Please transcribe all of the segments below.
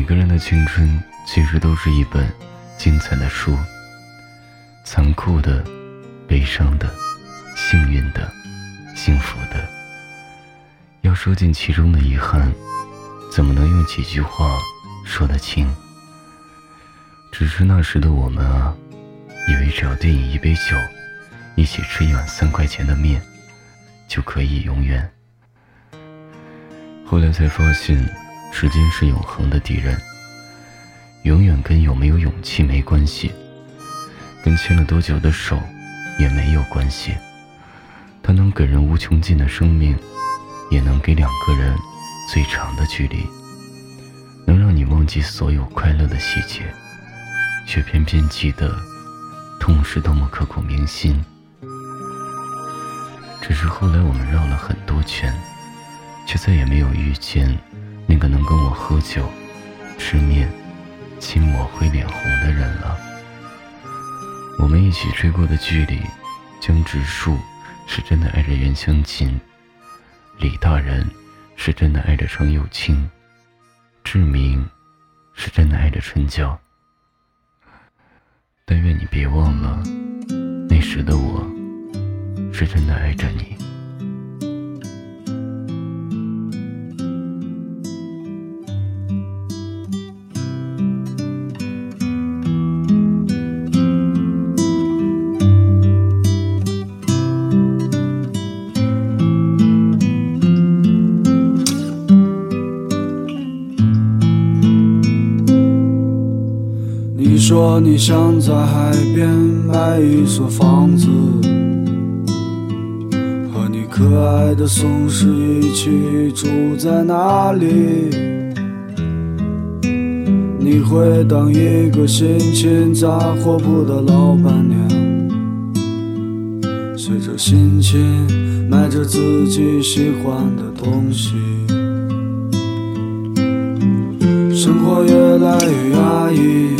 每个人的青春其实都是一本精彩的书，残酷的、悲伤的、幸运的、幸福的。要说尽其中的遗憾，怎么能用几句话说得清？只是那时的我们啊，以为只要对饮一杯酒，一起吃一碗三块钱的面，就可以永远。后来才发现，时间是永恒的敌人。永远跟有没有勇气没关系，跟牵了多久的手也没有关系。它能给人无穷尽的生命，也能给两个人最长的距离，能让你忘记所有快乐的细节。却偏偏记得，痛是多么刻骨铭心。只是后来我们绕了很多圈，却再也没有遇见那个能跟我喝酒、吃面、亲我会脸红的人了。我们一起追过的剧里，江直树是真的爱着袁湘琴，李大人是真的爱着程又青，志明是真的爱着春娇。但愿你别忘了，那时的我，是真的爱着你。说你想在海边买一所房子，和你可爱的松狮一起住在那里。你会当一个心情杂货铺的老板娘，随着心情买着自己喜欢的东西。生活越来越压抑。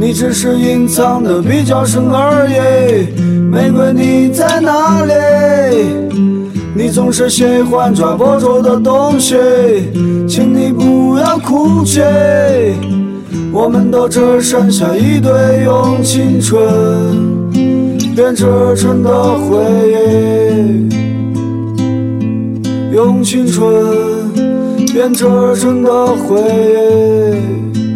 你只是隐藏的比较深而已。玫瑰你在哪里？你总是喜欢抓不住的东西，请你不要哭泣。我们都只剩下一堆用青春编织成的回忆，用青春编织成的回忆。